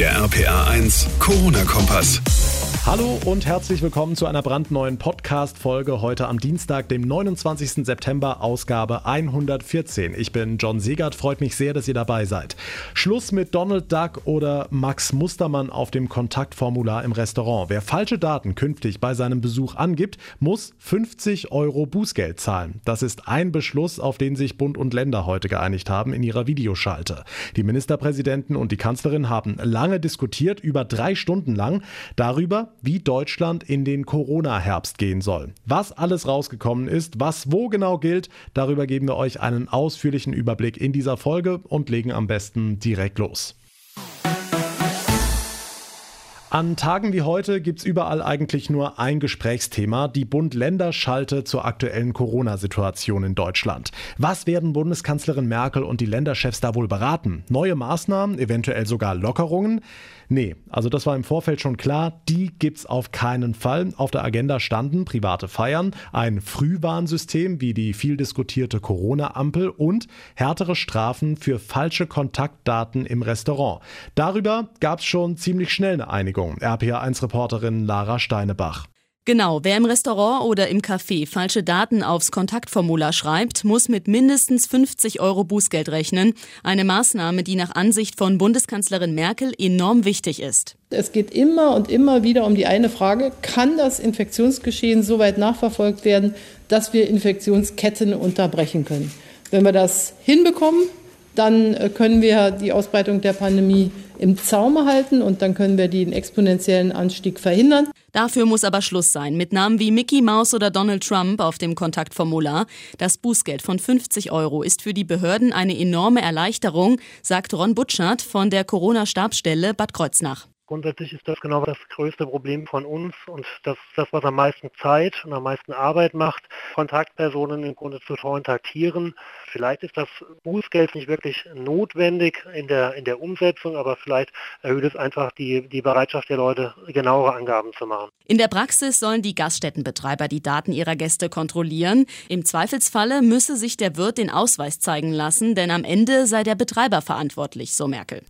Der RPA 1 Corona-Kompass. Hallo und herzlich willkommen zu einer brandneuen Podcast-Folge heute am Dienstag, dem 29. September, Ausgabe 114. Ich bin John Segert, freut mich sehr, dass ihr dabei seid. Schluss mit Donald Duck oder Max Mustermann auf dem Kontaktformular im Restaurant. Wer falsche Daten künftig bei seinem Besuch angibt, muss 50 Euro Bußgeld zahlen. Das ist ein Beschluss, auf den sich Bund und Länder heute geeinigt haben in ihrer Videoschalte. Die Ministerpräsidenten und die Kanzlerin haben lange diskutiert, über drei Stunden lang, darüber, wie Deutschland in den Corona-Herbst gehen soll. Was alles rausgekommen ist, was wo genau gilt, darüber geben wir euch einen ausführlichen Überblick in dieser Folge und legen am besten direkt los. An Tagen wie heute gibt es überall eigentlich nur ein Gesprächsthema, die Bund-Länder-Schalte zur aktuellen Corona-Situation in Deutschland. Was werden Bundeskanzlerin Merkel und die Länderchefs da wohl beraten? Neue Maßnahmen, eventuell sogar Lockerungen? Nee, also das war im Vorfeld schon klar, die gibt's auf keinen Fall. Auf der Agenda standen private Feiern, ein Frühwarnsystem wie die viel diskutierte Corona-Ampel und härtere Strafen für falsche Kontaktdaten im Restaurant. Darüber gab's schon ziemlich schnell eine Einigung. RPA1-Reporterin Lara Steinebach. Genau, wer im Restaurant oder im Café falsche Daten aufs Kontaktformular schreibt, muss mit mindestens 50 Euro Bußgeld rechnen. Eine Maßnahme, die nach Ansicht von Bundeskanzlerin Merkel enorm wichtig ist. Es geht immer und immer wieder um die eine Frage, kann das Infektionsgeschehen so weit nachverfolgt werden, dass wir Infektionsketten unterbrechen können? Wenn wir das hinbekommen, dann äh, können wir die Ausbreitung der Pandemie im Zaume halten und dann können wir den exponentiellen Anstieg verhindern. Dafür muss aber Schluss sein mit Namen wie Mickey Mouse oder Donald Trump auf dem Kontaktformular. Das Bußgeld von 50 Euro ist für die Behörden eine enorme Erleichterung, sagt Ron Butschert von der Corona-Stabsstelle Bad Kreuznach. Grundsätzlich ist das genau das größte Problem von uns und das das, was am meisten Zeit und am meisten Arbeit macht, Kontaktpersonen im Grunde zu kontaktieren. Vielleicht ist das Bußgeld nicht wirklich notwendig in der, in der Umsetzung, aber vielleicht erhöht es einfach die, die Bereitschaft der Leute, genauere Angaben zu machen. In der Praxis sollen die Gaststättenbetreiber die Daten ihrer Gäste kontrollieren. Im Zweifelsfalle müsse sich der Wirt den Ausweis zeigen lassen, denn am Ende sei der Betreiber verantwortlich, so Merkel.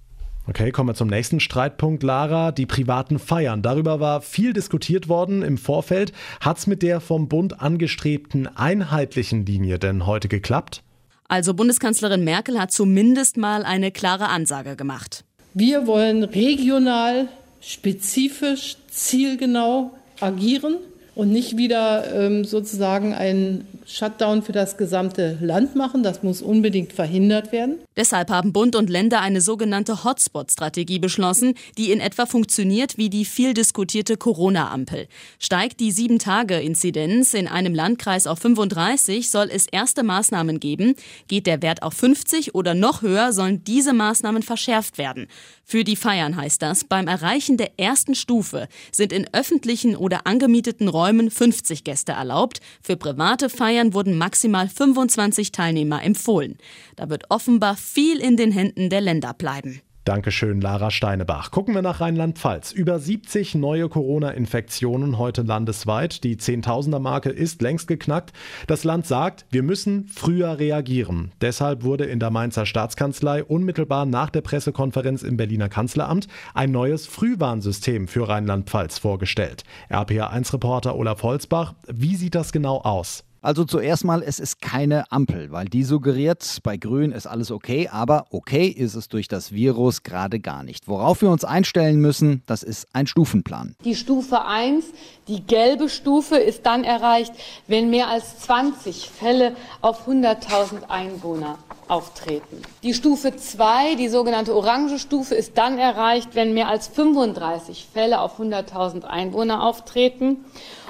Okay, kommen wir zum nächsten Streitpunkt, Lara. Die privaten Feiern. Darüber war viel diskutiert worden im Vorfeld. Hat es mit der vom Bund angestrebten einheitlichen Linie denn heute geklappt? Also Bundeskanzlerin Merkel hat zumindest mal eine klare Ansage gemacht. Wir wollen regional, spezifisch, zielgenau agieren und nicht wieder ähm, sozusagen einen Shutdown für das gesamte Land machen. Das muss unbedingt verhindert werden. Deshalb haben Bund und Länder eine sogenannte Hotspot-Strategie beschlossen, die in etwa funktioniert wie die viel diskutierte Corona-Ampel. Steigt die 7-Tage-Inzidenz in einem Landkreis auf 35, soll es erste Maßnahmen geben. Geht der Wert auf 50 oder noch höher, sollen diese Maßnahmen verschärft werden. Für die Feiern heißt das, beim Erreichen der ersten Stufe sind in öffentlichen oder angemieteten Räumen 50 Gäste erlaubt. Für private Feiern wurden maximal 25 Teilnehmer empfohlen. Da wird offenbar viel in den Händen der Länder bleiben. Dankeschön, Lara Steinebach. Gucken wir nach Rheinland-Pfalz. Über 70 neue Corona-Infektionen heute landesweit. Die Zehntausender-Marke ist längst geknackt. Das Land sagt, wir müssen früher reagieren. Deshalb wurde in der Mainzer Staatskanzlei unmittelbar nach der Pressekonferenz im Berliner Kanzleramt ein neues Frühwarnsystem für Rheinland-Pfalz vorgestellt. RPA1-Reporter Olaf Holzbach, wie sieht das genau aus? Also zuerst mal, es ist keine Ampel, weil die suggeriert, bei Grün ist alles okay, aber okay ist es durch das Virus gerade gar nicht. Worauf wir uns einstellen müssen, das ist ein Stufenplan. Die Stufe 1, die gelbe Stufe, ist dann erreicht, wenn mehr als 20 Fälle auf 100.000 Einwohner auftreten. Die Stufe 2, die sogenannte orange Stufe, ist dann erreicht, wenn mehr als 35 Fälle auf 100.000 Einwohner auftreten.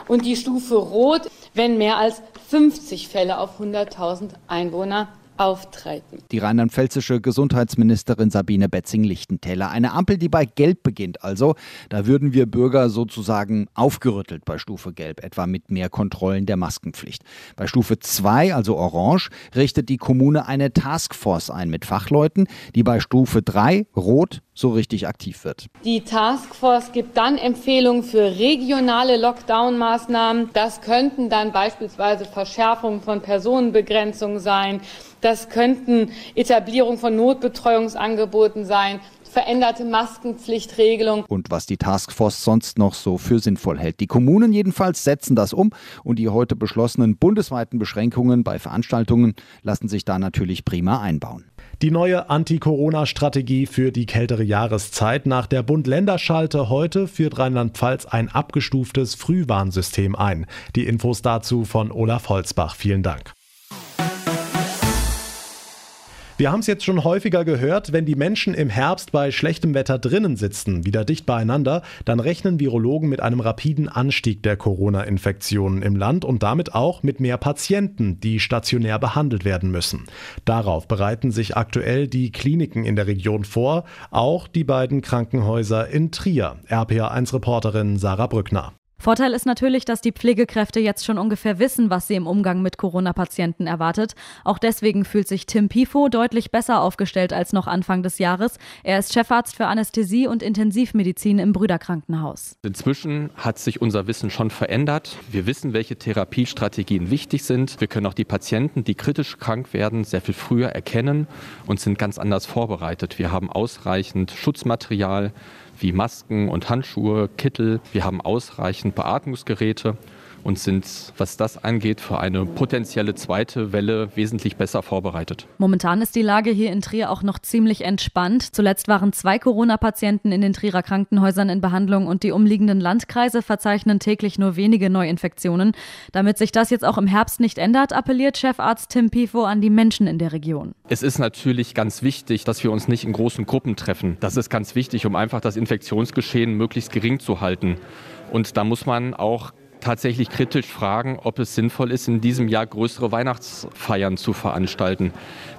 Und die Stufe Rot, wenn mehr als 50 Fälle auf 100.000 Einwohner auftreten. Die rheinland-pfälzische Gesundheitsministerin Sabine Betzing-Lichtentäler. Eine Ampel, die bei Gelb beginnt. Also, da würden wir Bürger sozusagen aufgerüttelt bei Stufe Gelb, etwa mit mehr Kontrollen der Maskenpflicht. Bei Stufe 2, also Orange, richtet die Kommune eine Taskforce ein mit Fachleuten, die bei Stufe 3, Rot, so richtig aktiv wird. Die Taskforce gibt dann Empfehlungen für regionale Lockdown-Maßnahmen. Das könnten dann beispielsweise Verschärfungen von Personenbegrenzungen sein. Das könnten Etablierung von Notbetreuungsangeboten sein, veränderte Maskenpflichtregelung. Und was die Taskforce sonst noch so für sinnvoll hält. Die Kommunen jedenfalls setzen das um und die heute beschlossenen bundesweiten Beschränkungen bei Veranstaltungen lassen sich da natürlich prima einbauen. Die neue Anti-Corona-Strategie für die kältere Jahreszeit. Nach der Bund-Länder-Schalte heute führt Rheinland-Pfalz ein abgestuftes Frühwarnsystem ein. Die Infos dazu von Olaf Holzbach. Vielen Dank. Wir haben es jetzt schon häufiger gehört, wenn die Menschen im Herbst bei schlechtem Wetter drinnen sitzen, wieder dicht beieinander, dann rechnen Virologen mit einem rapiden Anstieg der Corona-Infektionen im Land und damit auch mit mehr Patienten, die stationär behandelt werden müssen. Darauf bereiten sich aktuell die Kliniken in der Region vor, auch die beiden Krankenhäuser in Trier. RPA1-Reporterin Sarah Brückner. Vorteil ist natürlich, dass die Pflegekräfte jetzt schon ungefähr wissen, was sie im Umgang mit Corona-Patienten erwartet. Auch deswegen fühlt sich Tim Pifo deutlich besser aufgestellt als noch Anfang des Jahres. Er ist Chefarzt für Anästhesie und Intensivmedizin im Brüderkrankenhaus. Inzwischen hat sich unser Wissen schon verändert. Wir wissen, welche Therapiestrategien wichtig sind. Wir können auch die Patienten, die kritisch krank werden, sehr viel früher erkennen und sind ganz anders vorbereitet. Wir haben ausreichend Schutzmaterial wie Masken und Handschuhe, Kittel. Wir haben ausreichend Beatmungsgeräte und sind, was das angeht, für eine potenzielle zweite Welle wesentlich besser vorbereitet. Momentan ist die Lage hier in Trier auch noch ziemlich entspannt. Zuletzt waren zwei Corona-Patienten in den Trierer Krankenhäusern in Behandlung und die umliegenden Landkreise verzeichnen täglich nur wenige Neuinfektionen. Damit sich das jetzt auch im Herbst nicht ändert, appelliert Chefarzt Tim Pifo an die Menschen in der Region. Es ist natürlich ganz wichtig, dass wir uns nicht in großen Gruppen treffen. Das ist ganz wichtig, um einfach das Infektionsgeschehen möglichst gering zu halten. Und da muss man auch tatsächlich kritisch fragen, ob es sinnvoll ist, in diesem Jahr größere Weihnachtsfeiern zu veranstalten.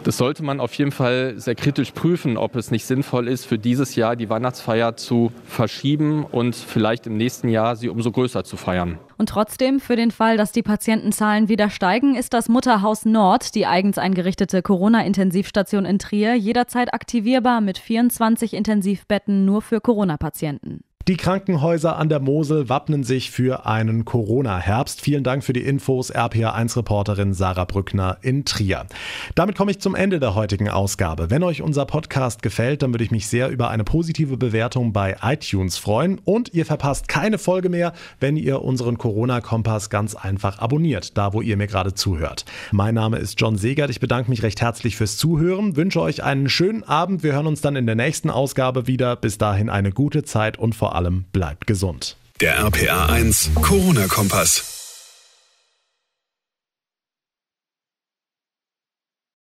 Das sollte man auf jeden Fall sehr kritisch prüfen, ob es nicht sinnvoll ist, für dieses Jahr die Weihnachtsfeier zu verschieben und vielleicht im nächsten Jahr sie umso größer zu feiern. Und trotzdem, für den Fall, dass die Patientenzahlen wieder steigen, ist das Mutterhaus Nord, die eigens eingerichtete Corona-Intensivstation in Trier, jederzeit aktivierbar mit 24 Intensivbetten nur für Corona-Patienten. Die Krankenhäuser an der Mosel wappnen sich für einen Corona-Herbst. Vielen Dank für die Infos, RPA1-Reporterin Sarah Brückner in Trier. Damit komme ich zum Ende der heutigen Ausgabe. Wenn euch unser Podcast gefällt, dann würde ich mich sehr über eine positive Bewertung bei iTunes freuen. Und ihr verpasst keine Folge mehr, wenn ihr unseren Corona-Kompass ganz einfach abonniert, da wo ihr mir gerade zuhört. Mein Name ist John Segert. Ich bedanke mich recht herzlich fürs Zuhören, wünsche euch einen schönen Abend. Wir hören uns dann in der nächsten Ausgabe wieder. Bis dahin eine gute Zeit und vor allem bleibt gesund. Der RPA 1 Corona-Kompass.